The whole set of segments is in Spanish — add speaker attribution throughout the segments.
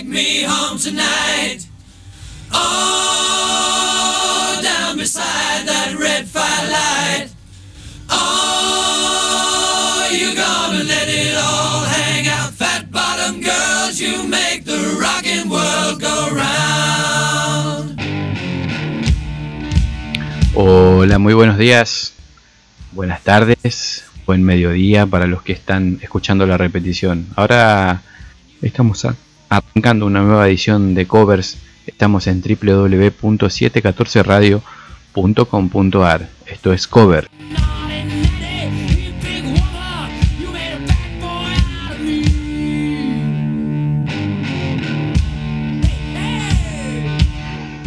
Speaker 1: take me home tonight. Oh, down beside that red firelight. Oh, you gonna let it all hang out, fat bottom girls. You make the rockin' world go round.
Speaker 2: Hola, muy buenos días, buenas tardes, buen mediodía para los que están escuchando la repetición. Ahora estamos a- arrancando una nueva edición de covers. Estamos en www.714radio.com.ar. Esto es cover.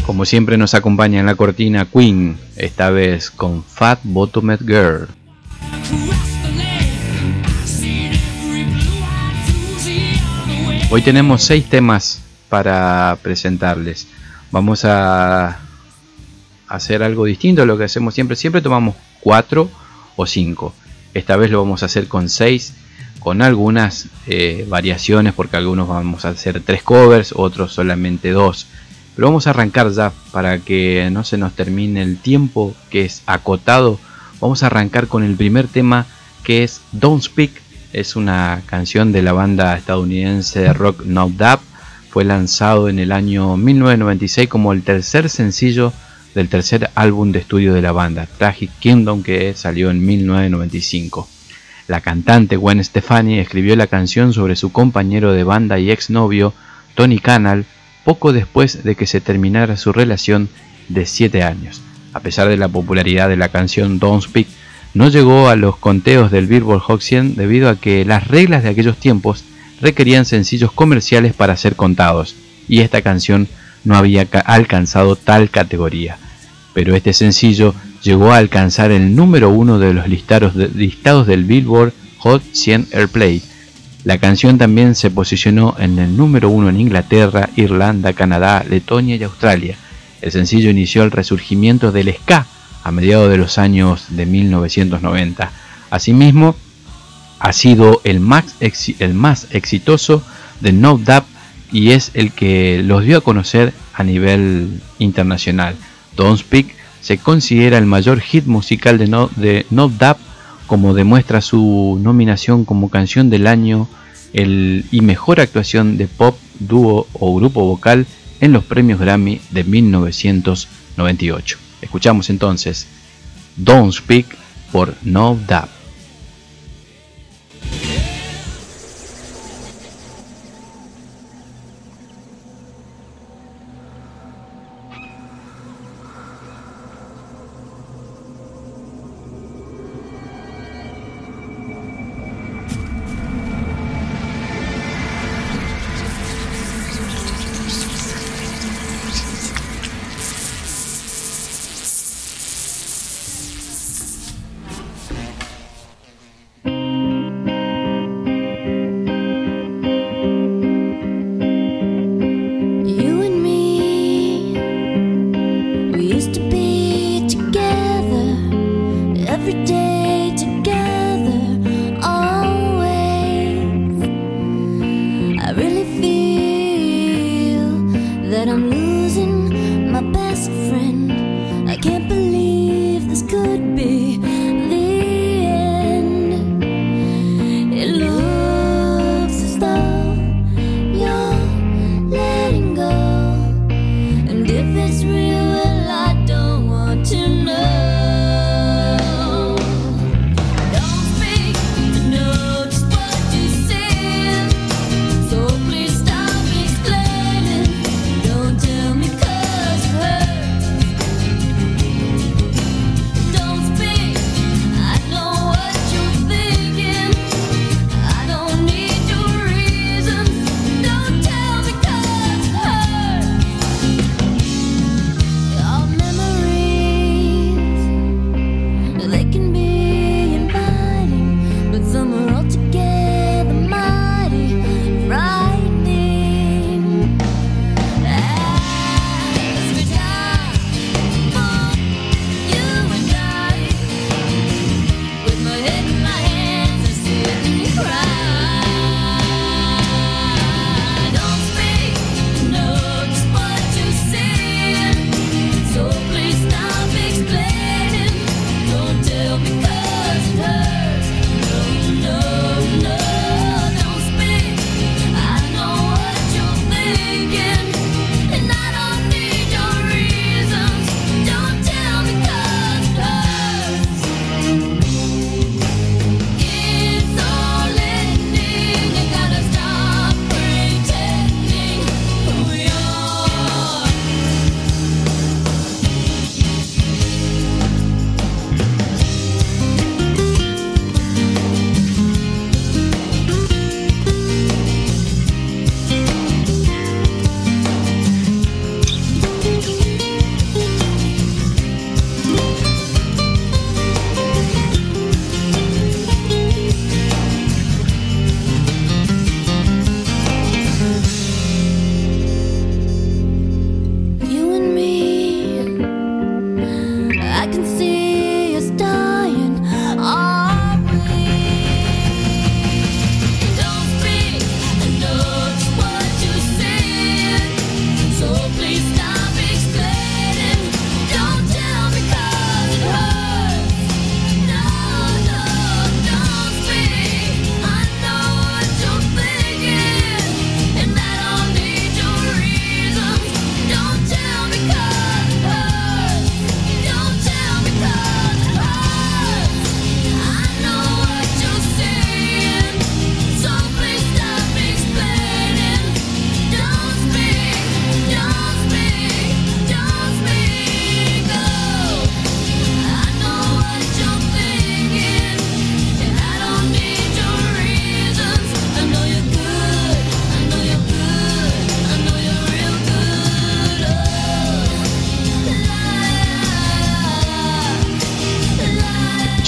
Speaker 2: Como siempre nos acompaña en la cortina Queen, esta vez con Fat Bottomed Girl. Hoy tenemos seis temas para presentarles. Vamos a hacer algo distinto a lo que hacemos siempre. Siempre tomamos cuatro o cinco. Esta vez lo vamos a hacer con seis, con algunas eh, variaciones, porque algunos vamos a hacer tres covers, otros solamente dos. Pero vamos a arrancar ya para que no se nos termine el tiempo que es acotado. Vamos a arrancar con el primer tema que es Don't Speak. Es una canción de la banda estadounidense de rock No Doubt. Fue lanzado en el año 1996 como el tercer sencillo del tercer álbum de estudio de la banda, Tragic Kingdom, que salió en 1995. La cantante Gwen Stefani escribió la canción sobre su compañero de banda y exnovio, Tony Canal, poco después de que se terminara su relación de 7 años. A pesar de la popularidad de la canción Don't Speak, no llegó a los conteos del Billboard Hot 100 debido a que las reglas de aquellos tiempos requerían sencillos comerciales para ser contados, y esta canción no había ca- alcanzado tal categoría. Pero este sencillo llegó a alcanzar el número uno de los listados, de- listados del Billboard Hot 100 Airplay. La canción también se posicionó en el número uno en Inglaterra, Irlanda, Canadá, Letonia y Australia. El sencillo inició el resurgimiento del ska a mediados de los años de 1990. Asimismo, ha sido el más, el más exitoso de No Doubt y es el que los dio a conocer a nivel internacional. Don't Speak se considera el mayor hit musical de No, de como demuestra su nominación como canción del año y mejor actuación de pop, dúo o grupo vocal en los premios Grammy de 1998. Escuchamos entonces Don't Speak por No Doubt.
Speaker 3: And if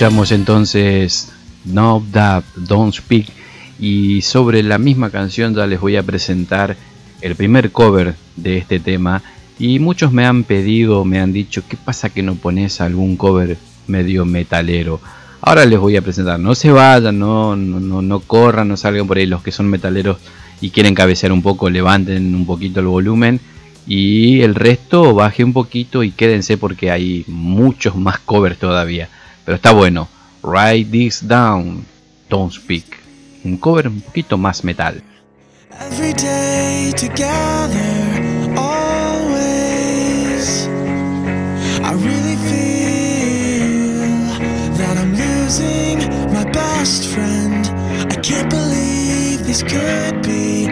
Speaker 2: Escuchamos entonces No Doubt, Don't Speak y sobre la misma canción ya les voy a presentar el primer cover de este tema y muchos me han pedido, me han dicho, ¿qué pasa que no pones algún cover medio metalero? Ahora les voy a presentar, no se vayan, no, no, no corran, no salgan por ahí los que son metaleros y quieren cabecear un poco, levanten un poquito el volumen y el resto baje un poquito y quédense porque hay muchos más covers todavía. Pero está bueno. Write this down. Don't speak. Un cover un poquito más metal.
Speaker 4: Every day together, always. I really feel that I'm losing my best friend. I can't believe this could be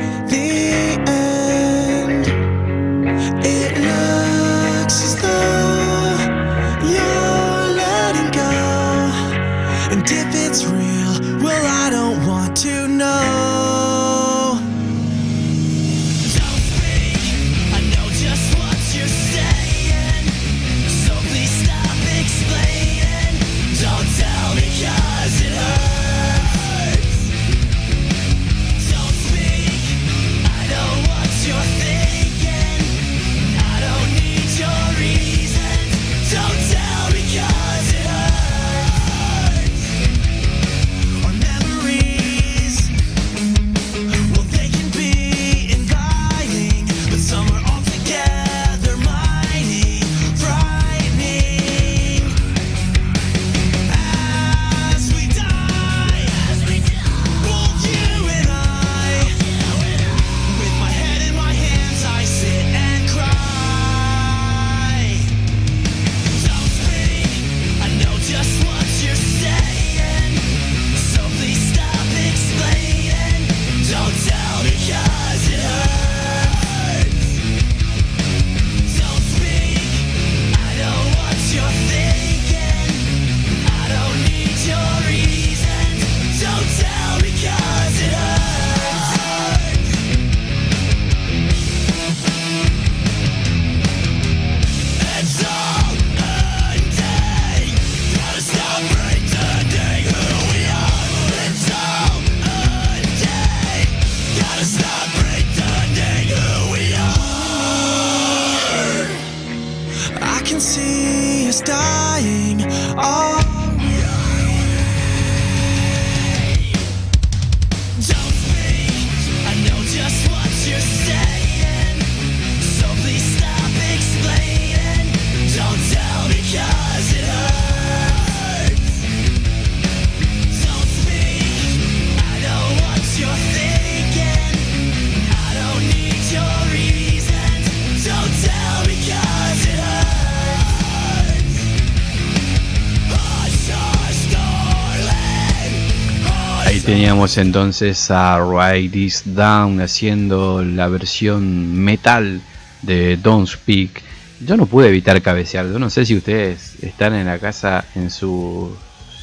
Speaker 2: teníamos entonces a Write This Down haciendo la versión metal de Don't Speak. Yo no pude evitar cabecear. Yo no sé si ustedes están en la casa, en sus,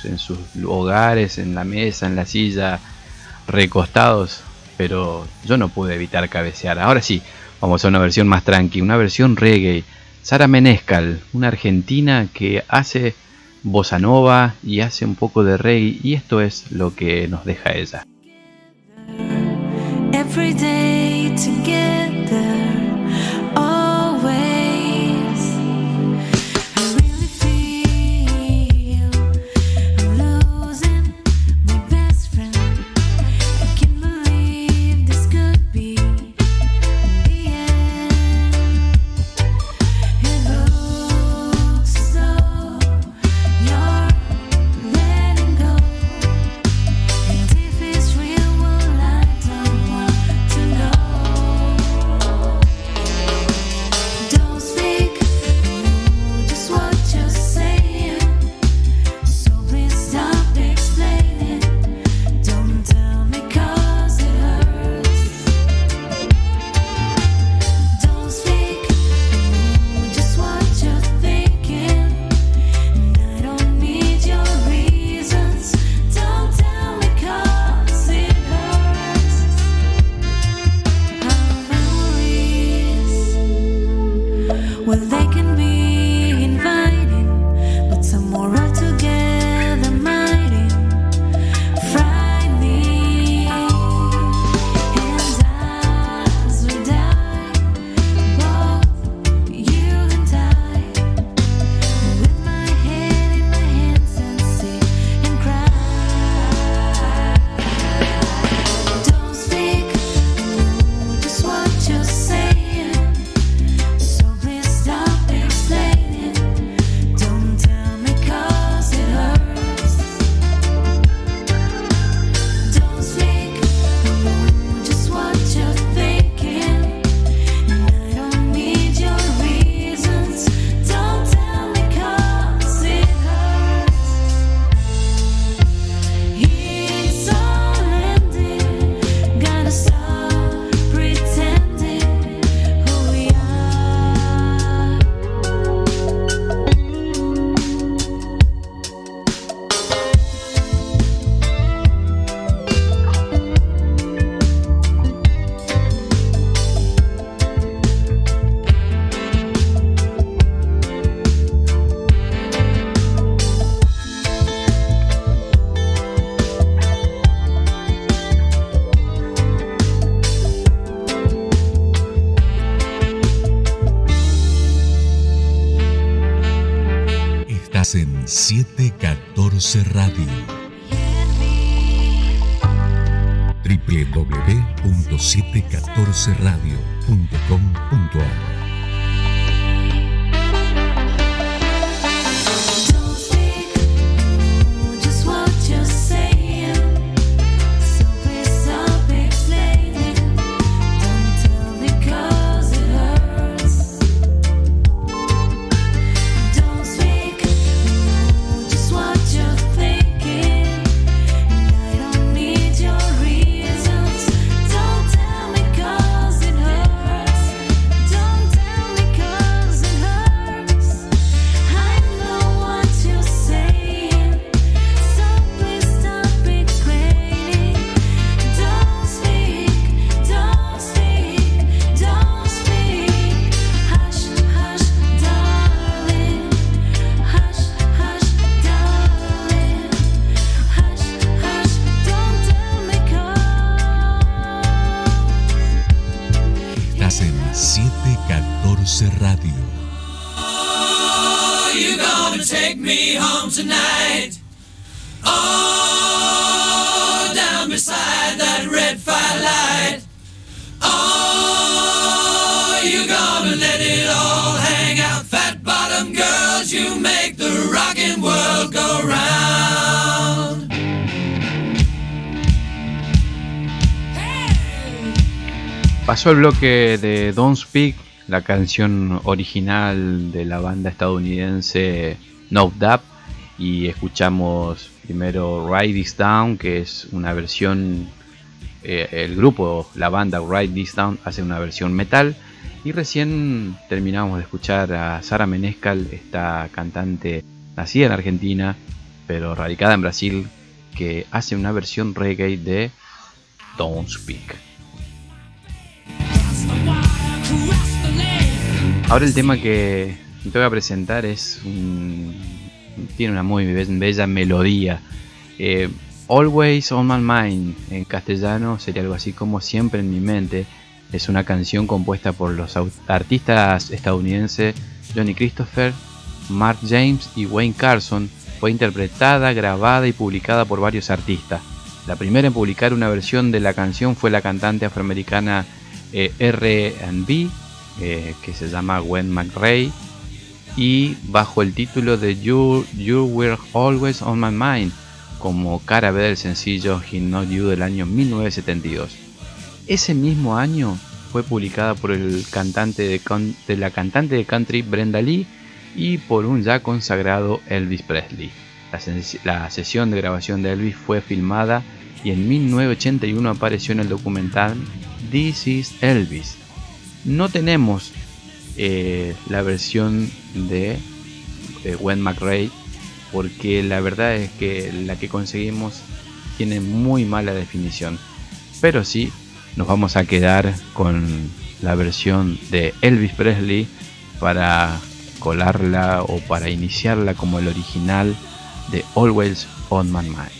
Speaker 2: en sus hogares, en la mesa, en la silla, recostados. Pero yo no pude evitar cabecear. Ahora sí, vamos a una versión más tranqui, una versión reggae. Sara Menescal, una argentina que hace bossa nova y hace un poco de reggae y esto es lo que nos deja ella.
Speaker 5: www.714radio.com.ar
Speaker 2: Pasó el bloque de Don't Speak, la canción original de la banda estadounidense No Doubt, y escuchamos primero Ride This Down, que es una versión, eh, el grupo, la banda Ride This Down hace una versión metal, y recién terminamos de escuchar a Sara Menescal, esta cantante nacida en Argentina, pero radicada en Brasil, que hace una versión reggae de Don't Speak. Ahora el tema que te voy a presentar es un- tiene una muy be- bella melodía. Eh, Always on my mind en castellano sería algo así como siempre en mi mente. Es una canción compuesta por los artistas estadounidenses Johnny Christopher, Mark James y Wayne Carson. Fue interpretada, grabada y publicada por varios artistas. La primera en publicar una versión de la canción fue la cantante afroamericana eh, R&B eh, que se llama Gwen McRae y bajo el título de You, you Were Always on My Mind como cara B del sencillo He Not You del año 1972. Ese mismo año fue publicada por la cantante de country Brenda Lee y por un ya consagrado Elvis Presley. La, la sesión de grabación de Elvis fue filmada y en 1981 apareció en el documental This is Elvis. No tenemos eh, la versión de eh, Gwen McRae porque la verdad es que la que conseguimos tiene muy mala definición. Pero sí, nos vamos a quedar con la versión de Elvis Presley para colarla o para iniciarla como el original de Always on My Mind.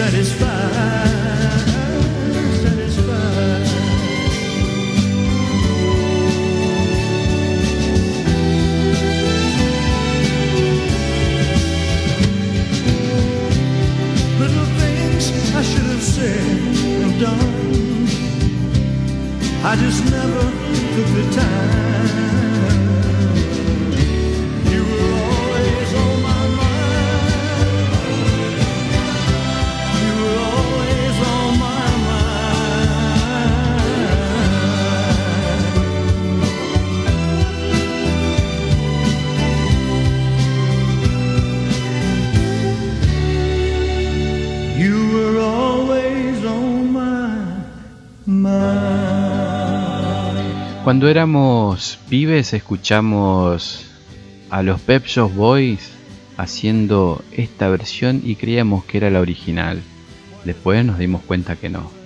Speaker 6: Satisfied.
Speaker 7: Cuando éramos pibes escuchamos a los Pep Boys haciendo esta versión y creíamos que era la original. Después nos dimos cuenta que no.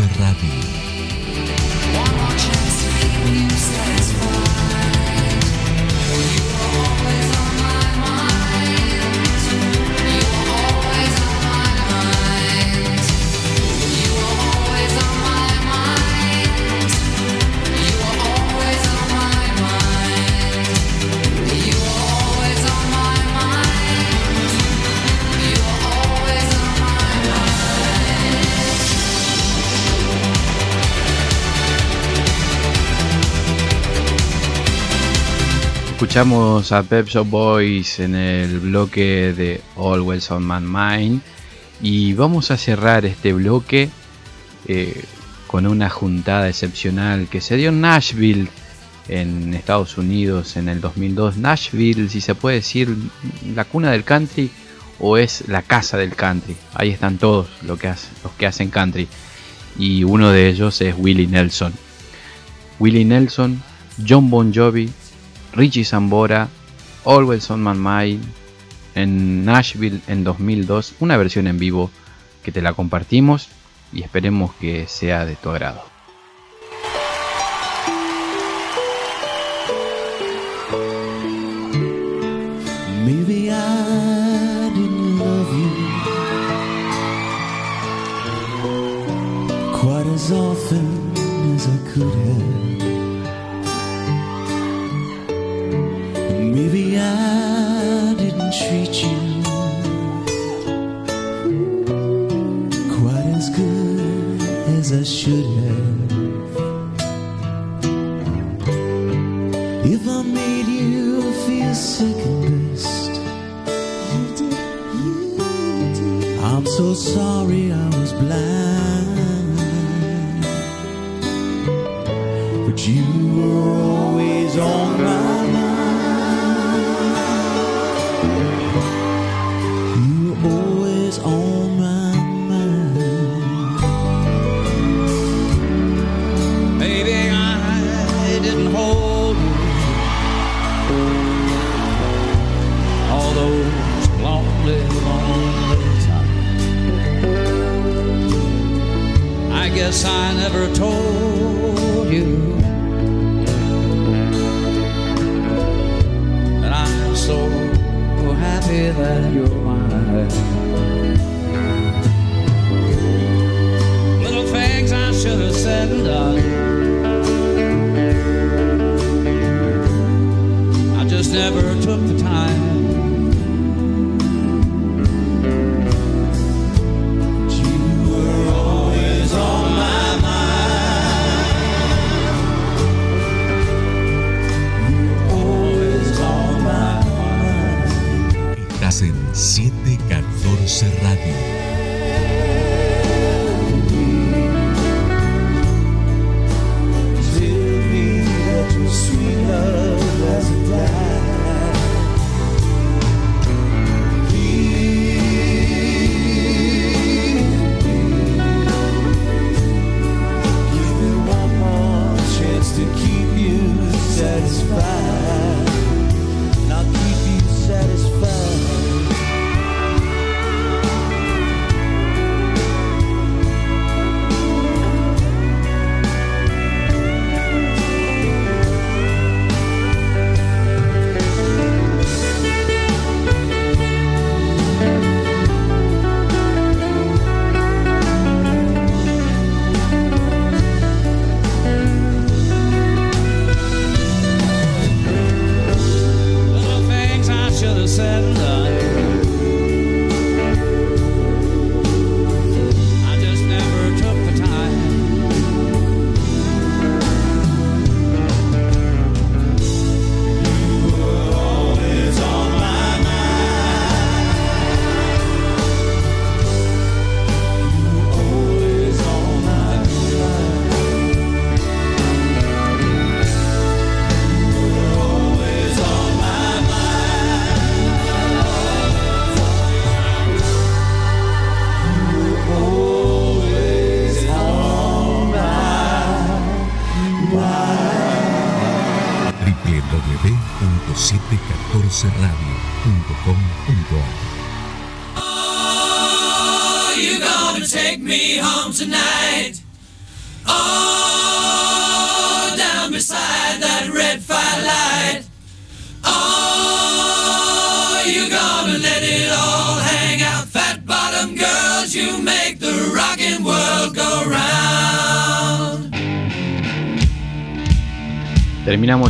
Speaker 8: Radio.
Speaker 7: Escuchamos a Pep Shop Boys en el bloque de Always on My Mind y vamos a cerrar este bloque eh, con una juntada excepcional que se dio en Nashville en Estados Unidos en el 2002. Nashville, si se puede decir, la cuna del country o es la casa del country. Ahí están todos lo que los que hacen country y uno de ellos es Willie Nelson. Willie Nelson, John Bon Jovi, Richie Sambora, Always on My Mind, en Nashville en 2002, una versión en vivo que te la compartimos y esperemos que sea de tu agrado.
Speaker 9: Treat you quite as good as I should have. If I made you feel second best,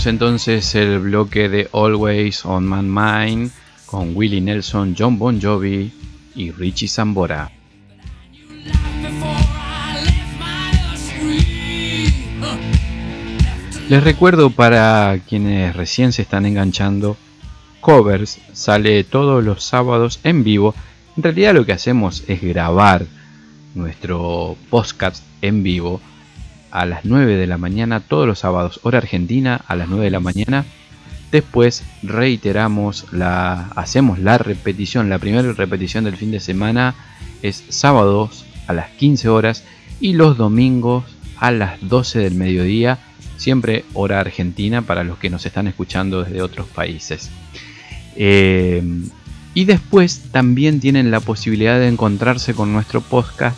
Speaker 2: Entonces el bloque de Always on My Mind con Willie Nelson, John Bon Jovi y Richie Zambora. Les recuerdo para quienes recién se están enganchando, Covers sale todos los sábados en vivo. En realidad lo que hacemos es grabar nuestro podcast en vivo a las 9 de la mañana todos los sábados, hora argentina a las 9 de la mañana. Después reiteramos la hacemos la repetición, la primera repetición del fin de semana es sábados a las 15 horas y los domingos a las 12 del mediodía, siempre hora argentina para los que nos están escuchando desde otros países. Eh, y después también tienen la posibilidad de encontrarse con nuestro podcast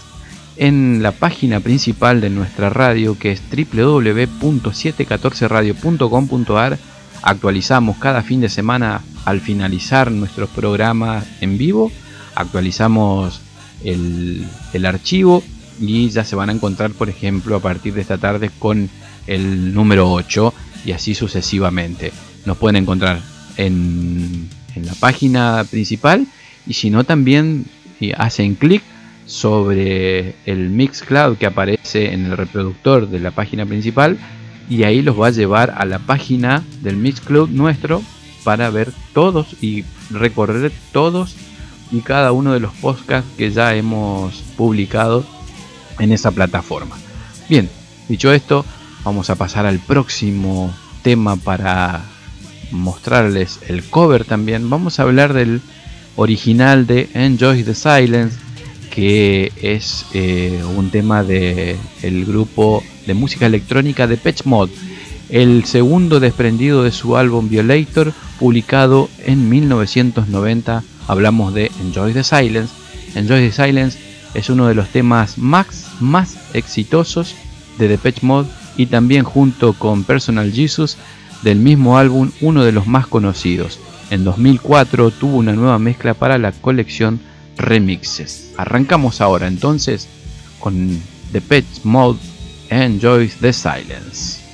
Speaker 2: en la página principal de nuestra radio que es www.714radio.com.ar. Actualizamos cada fin de semana al finalizar nuestros programas en vivo. Actualizamos el, archivo
Speaker 10: y ya se van a encontrar, por ejemplo, a partir de esta tarde con el número 8 y así sucesivamente. Nos pueden encontrar en, en la página principal y si no también hacen clic sobre el Mixcloud que aparece en el reproductor de la página principal y ahí los va a llevar a la página del Mixcloud nuestro para ver todos y recorrer todos y cada uno de los podcasts que ya hemos publicado en esa plataforma. Bien, dicho esto, vamos a pasar al próximo tema para mostrarles el cover también. Vamos a hablar del original de Enjoy the Silence, que es eh, un tema del el grupo de música electrónica de Patch Mod, el segundo desprendido de su álbum Violator, publicado en 1990. Hablamos de Enjoy the Silence. Enjoy the Silence es uno de los temas más, más exitosos de Depeche Mode y también junto con Personal Jesus del mismo álbum uno de los más conocidos. En 2004 tuvo una nueva mezcla para la colección Remixes. Arrancamos ahora entonces con Depeche Mode Enjoy the Silence.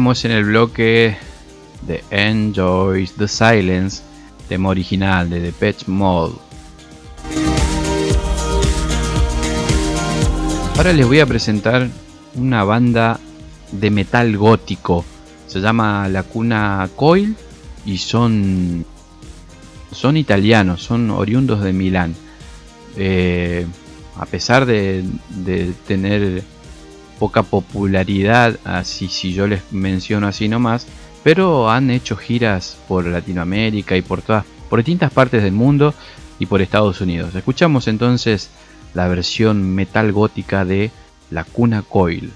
Speaker 2: En
Speaker 10: el bloque de Enjoy the Silence, tema original de Depeche Mode.
Speaker 2: Ahora les voy a presentar una banda de metal gótico. Se llama La Cuna Coil y son son italianos, son oriundos de Milán. Eh, a pesar de, de tener poca popularidad, así si yo les menciono así nomás, pero han hecho giras por Latinoamérica y por todas, por distintas partes del mundo y por Estados Unidos. Escuchamos entonces la versión metal gótica de La Cuna Coil.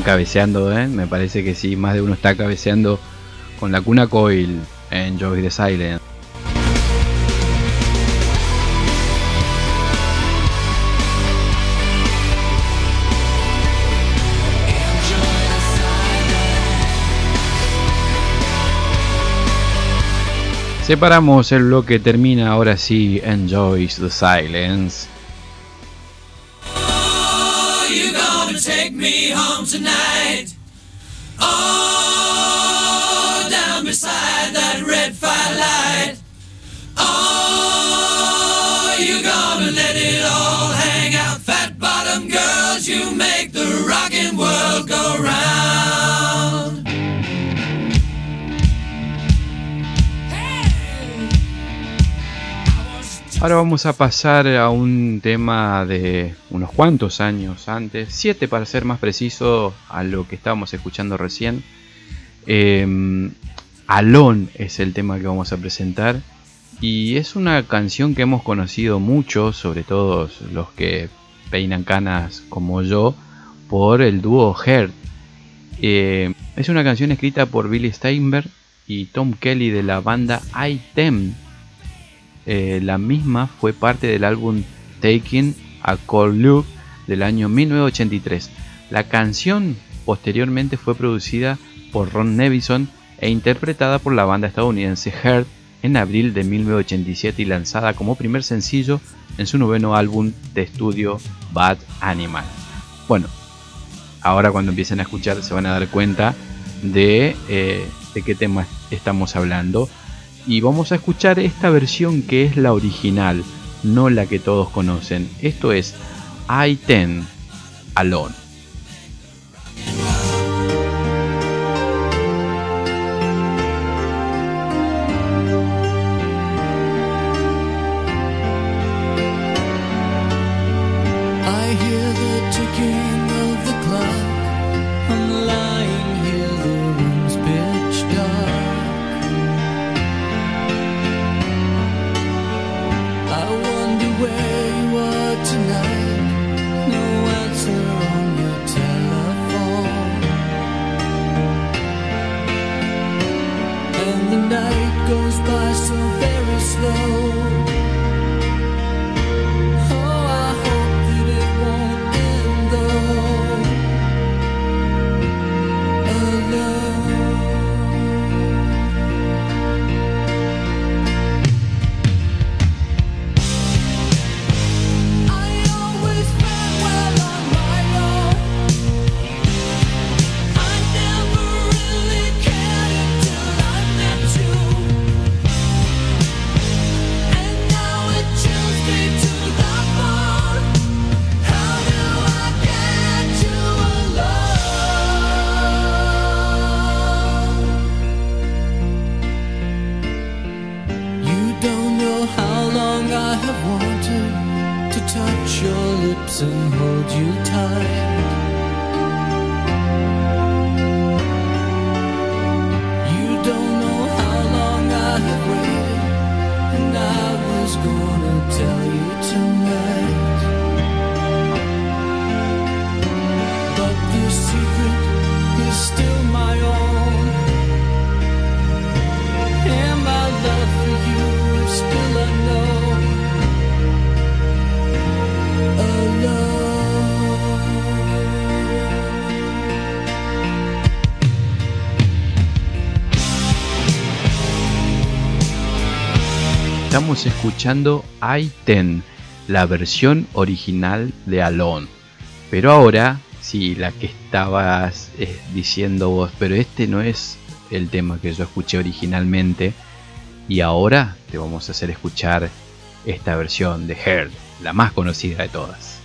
Speaker 2: Cabeceando, ¿eh? Me parece que sí, más de uno está cabeceando con la cuna coil en Joy the Silent. Separamos el bloque, termina ahora sí Enjoys the Silence.
Speaker 1: Me home tonight? Oh, down beside
Speaker 2: Ahora vamos a pasar a un tema de unos cuantos años antes, siete para ser más preciso a lo que estábamos escuchando recién. Eh, Alone es el tema que vamos a presentar y es una canción que hemos conocido mucho, sobre todo los que peinan canas como yo, por el dúo Heart. Eh, es una canción escrita por Billy Steinberg y Tom Kelly de la banda Item. Eh, la misma fue parte del álbum Taking a Cold Look del año 1983. La canción posteriormente fue producida por Ron Nevison e interpretada por la banda estadounidense Heart en abril de 1987 y lanzada como primer sencillo en su noveno álbum de estudio Bad Animal. Bueno, ahora cuando empiecen a escuchar se van a dar cuenta de, eh, de qué tema estamos hablando y vamos a escuchar esta versión que es la original, no la que todos conocen. Esto es I-10 Alone. Estamos escuchando I la versión original de Alone. Pero ahora, sí, la que estabas eh, diciendo vos, pero este no es el tema que yo escuché originalmente. Y ahora te vamos a hacer escuchar esta versión de Heard, la más conocida de todas.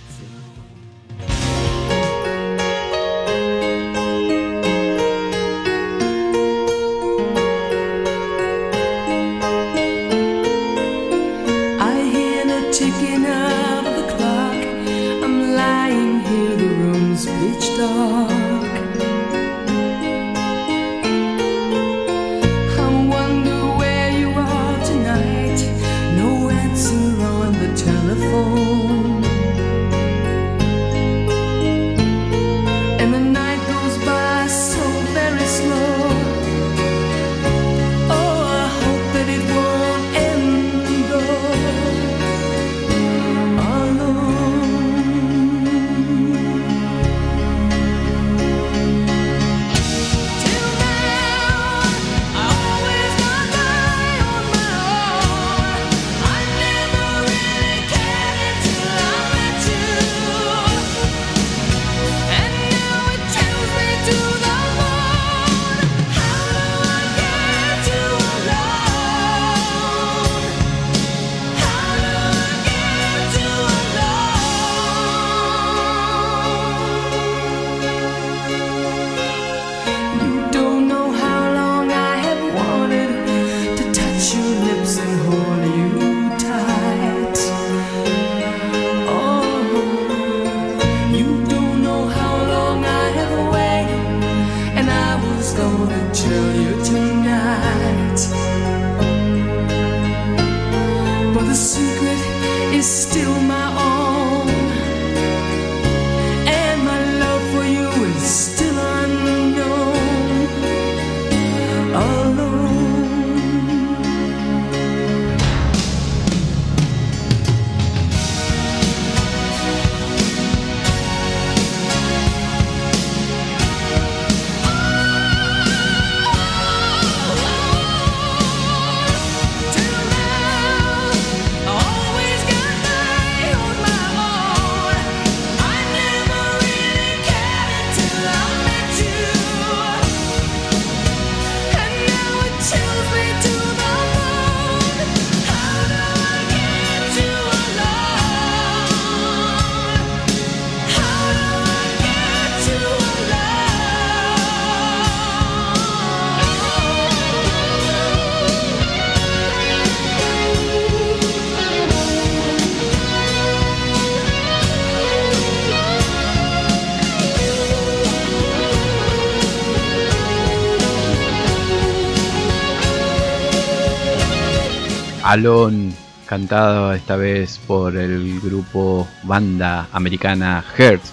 Speaker 2: Alone, cantado esta vez por el grupo banda americana Hertz.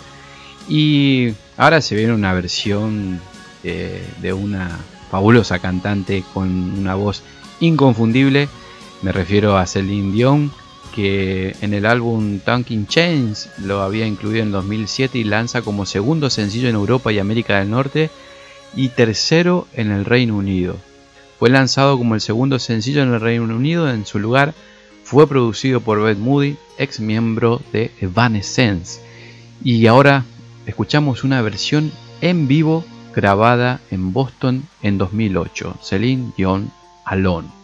Speaker 2: Y ahora se viene una versión eh, de una fabulosa cantante con una voz inconfundible. Me refiero a Celine Dion, que en el álbum Tanking Chains lo había incluido en 2007 y lanza como segundo sencillo en Europa y América del Norte y tercero en el Reino Unido. Fue lanzado como el segundo sencillo en el Reino Unido, en su lugar fue producido por Beth Moody, ex miembro de Evanescence. Y ahora escuchamos una versión en vivo grabada en Boston en 2008, Celine Dion Alone.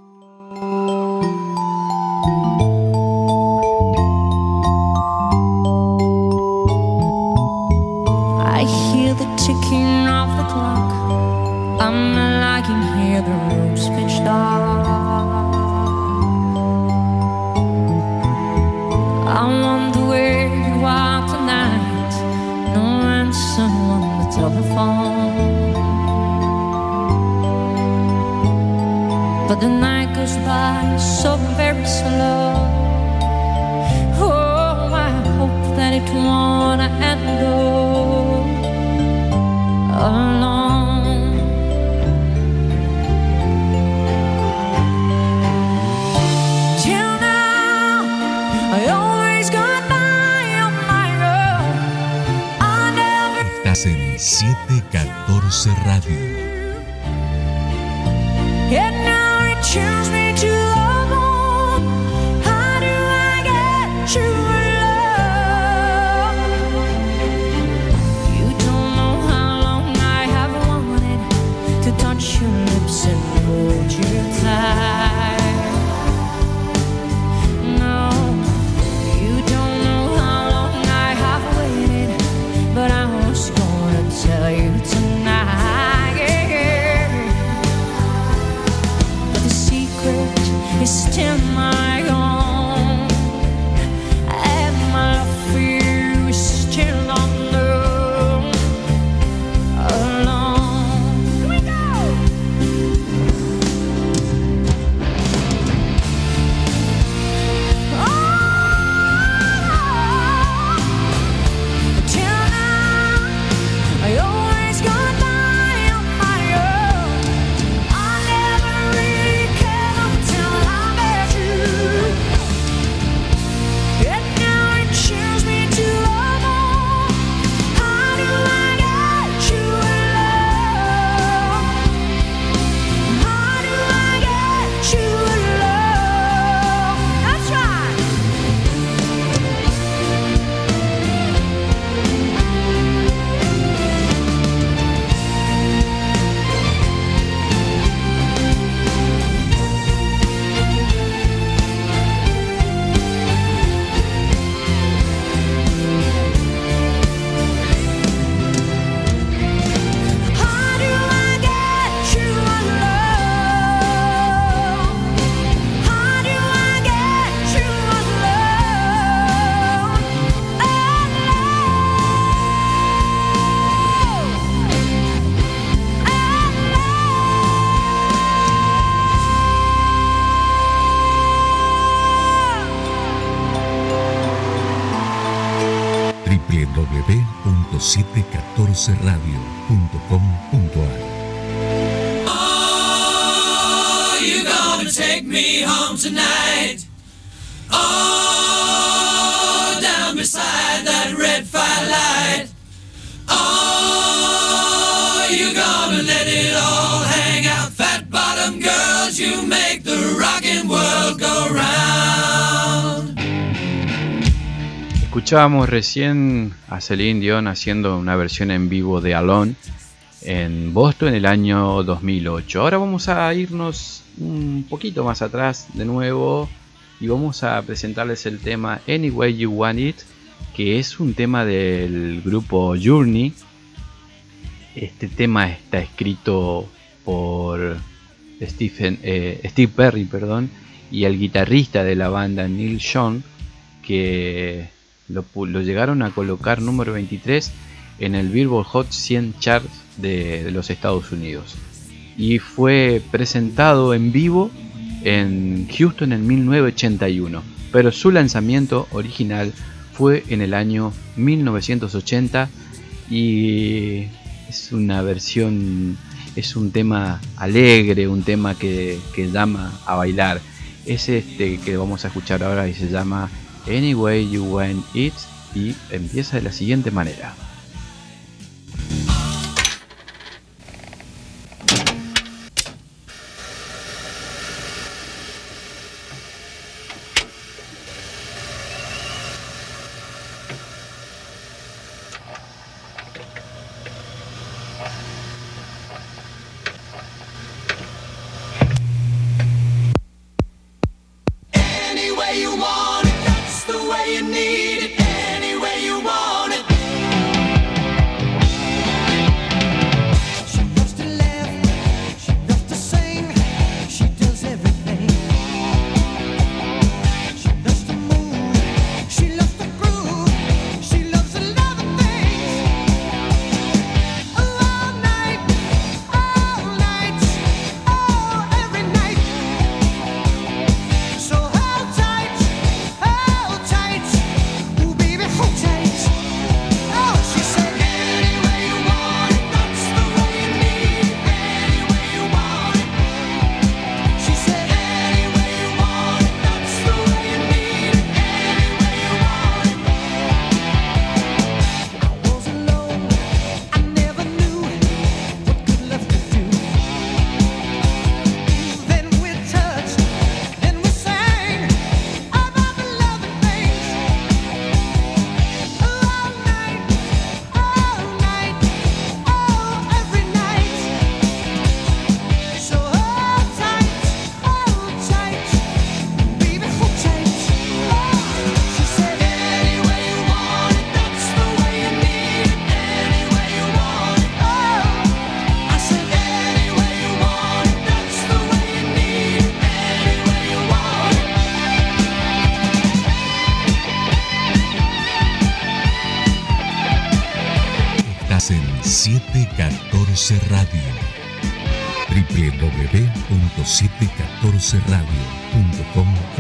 Speaker 5: www.714radio.com.ar
Speaker 1: Oh, you gonna take me home tonight? Oh,
Speaker 2: Escuchábamos recién a Celine Dion haciendo una versión en vivo de Alone en Boston en el año 2008. Ahora vamos a irnos un poquito más atrás de nuevo y vamos a presentarles el tema Any Way You Want It, que es un tema del grupo Journey. Este tema está escrito por Stephen, eh, Steve Perry perdón, y el guitarrista de la banda Neil Young, que lo, llegaron a colocar número 23 en el Billboard Hot 100 Chart de, de los Estados Unidos. Y fue presentado en vivo en Houston en 1981, pero su lanzamiento original fue en el año 1980 y es una versión, es un tema alegre, un tema que, que llama a bailar. Es este que vamos a escuchar ahora y se llama Anyway You Want It y empieza de la siguiente manera.
Speaker 4: Any way you want
Speaker 8: www.714radio.com.ar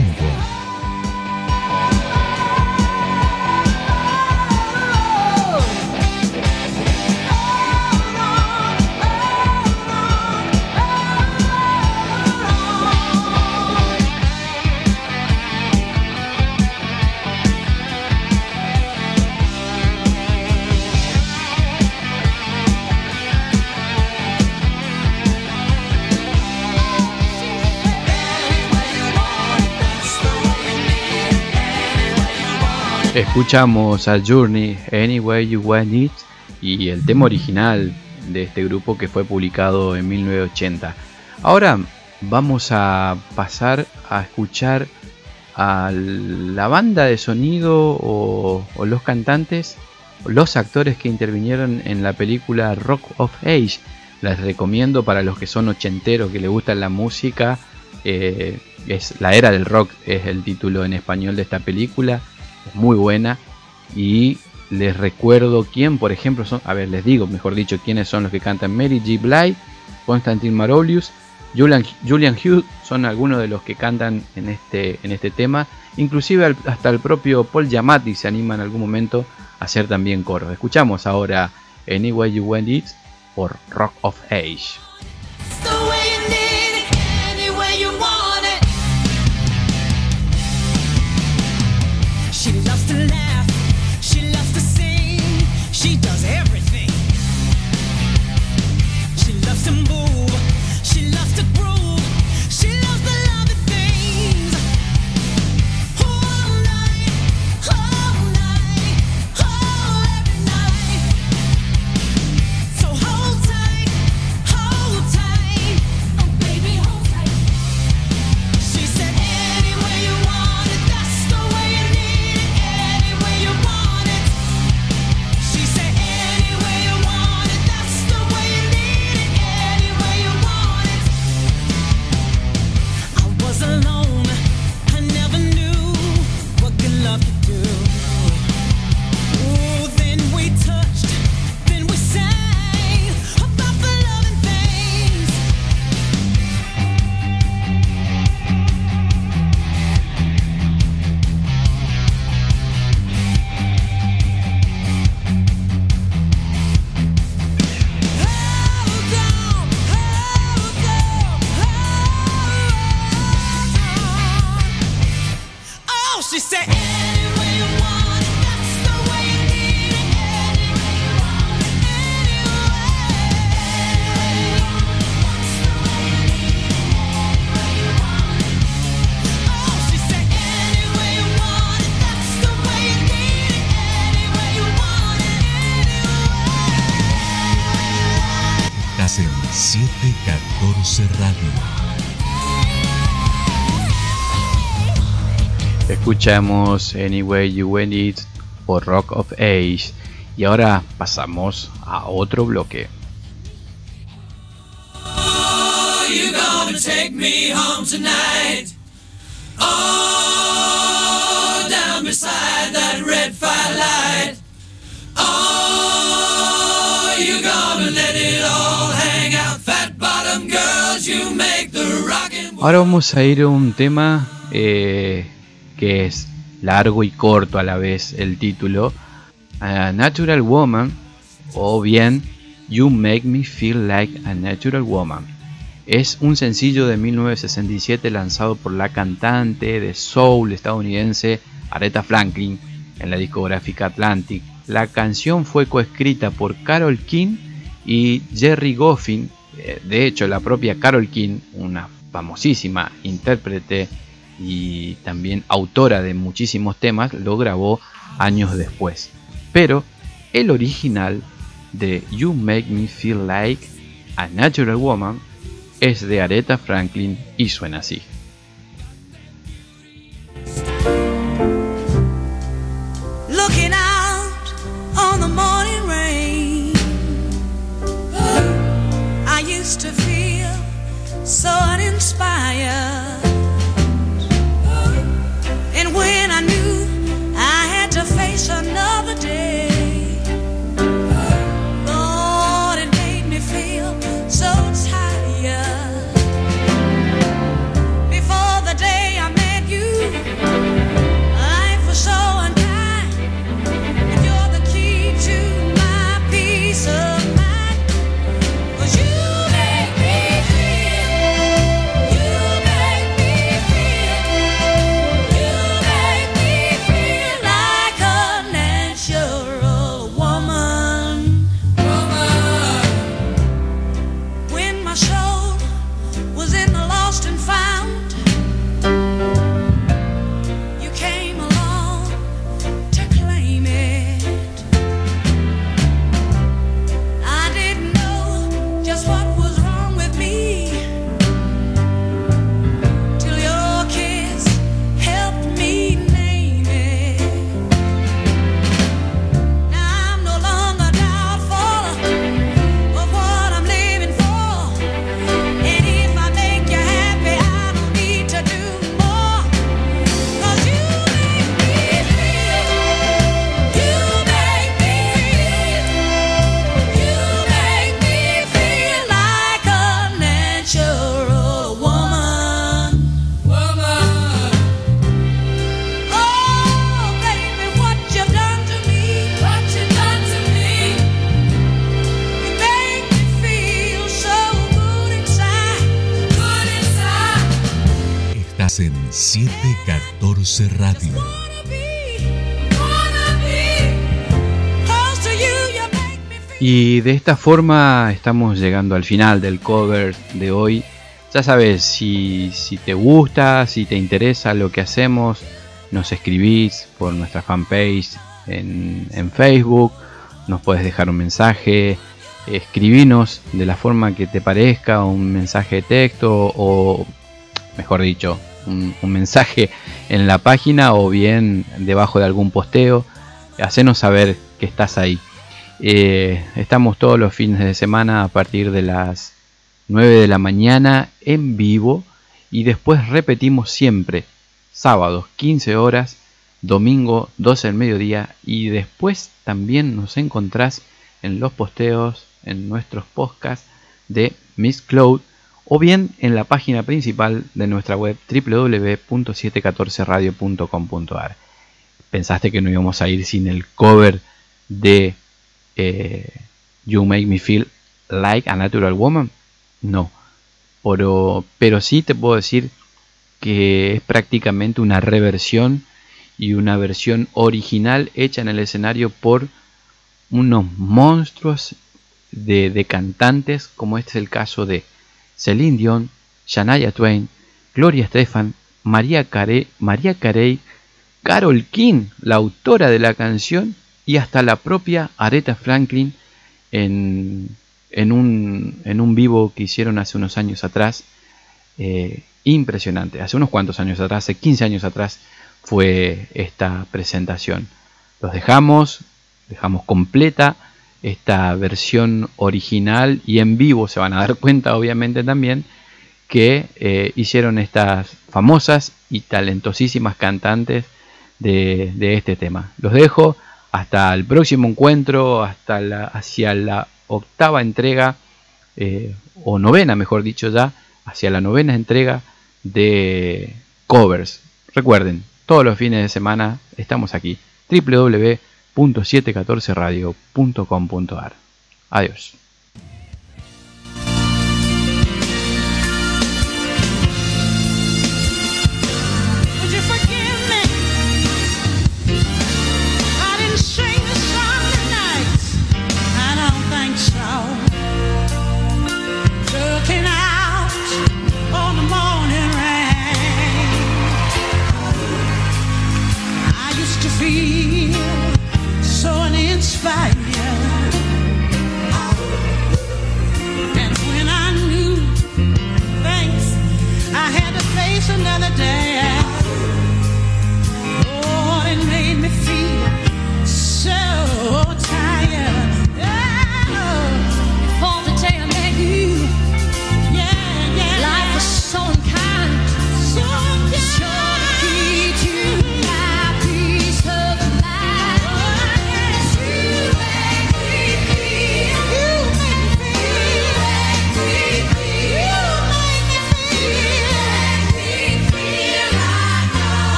Speaker 2: Escuchamos a Journey, Anyway You Want It, y el tema original de este grupo que fue publicado en 1980. Ahora vamos a pasar a escuchar a la banda de sonido o, los cantantes, los actores que intervinieron en la película Rock of Age. Les recomiendo para los que son ochenteros, que les gusta la música. eh, es La Era del Rock es el título en español de esta película es muy buena. Y les recuerdo quién por ejemplo son a ver les digo mejor dicho quiénes son los que cantan. Mary G. Blige Constantine Marolius Julian, Julian Hughes son algunos de los que cantan en este, en este tema. Inclusive hasta el propio Paul Giamatti se anima en algún momento a hacer también coro escuchamos ahora Anyway You Want It por Rock of Age Escuchamos Anyway You Want It por Rock of Age y ahora pasamos a otro bloque. Ahora vamos a ir a un tema eh, que es largo y corto a la vez el título. A Natural Woman o bien You Make Me Feel Like a Natural Woman. Es un sencillo de 1967 lanzado por la cantante de soul estadounidense Aretha Franklin en la discográfica Atlantic. La canción fue coescrita por Carol King y Jerry Goffin. Eh, De hecho, la propia Carol King, una famosísima intérprete y también autora de muchísimos temas, lo grabó años después. Pero el original de You Make Me Feel Like a Natural Woman es de Aretha Franklin y suena así.
Speaker 5: En 714 Radio.
Speaker 2: Y de esta forma estamos llegando al final del cover de hoy. Ya sabes, si, si te gusta, si te interesa lo que hacemos, nos escribís por nuestra fanpage en, en Facebook, nos puedes dejar un mensaje, escribinos de la forma que te parezca, un mensaje de texto o, mejor dicho, un, mensaje en la página o bien debajo de algún posteo. Hacenos saber que estás ahí. Eh, estamos todos los fines de semana a partir de las 9 de la mañana en vivo y después repetimos siempre sábados 15 horas, domingo 12 del mediodía y después también nos encontrás en los posteos en nuestros podcasts de Miss Cloud o bien en la página principal de nuestra web www.714radio.com.ar. ¿Pensaste que no íbamos a ir sin el cover de eh, You Make Me Feel Like a Natural Woman? No. Pero, pero sí te puedo decir que es prácticamente una reversión y una versión original hecha en el escenario por unos monstruos de, de cantantes, como este es el caso de Celine Dion, Shania Twain, Gloria Estefan, María Carey, María Carey, Carol King, la autora de la canción, y hasta la propia Aretha Franklin en, un vivo que hicieron hace unos años atrás. Eh, impresionante, hace unos cuantos años atrás, hace 15 años atrás, fue esta presentación. Los dejamos, dejamos completa esta versión original y en vivo se van a dar cuenta obviamente también que eh, hicieron estas famosas y talentosísimas cantantes de, este tema. Los dejo hasta el próximo encuentro, hasta la, hacia la octava entrega, eh, o novena mejor dicho ya, hacia la novena entrega de covers. Recuerden, todos los fines de semana estamos aquí, www.714radio.com.ar. Adiós.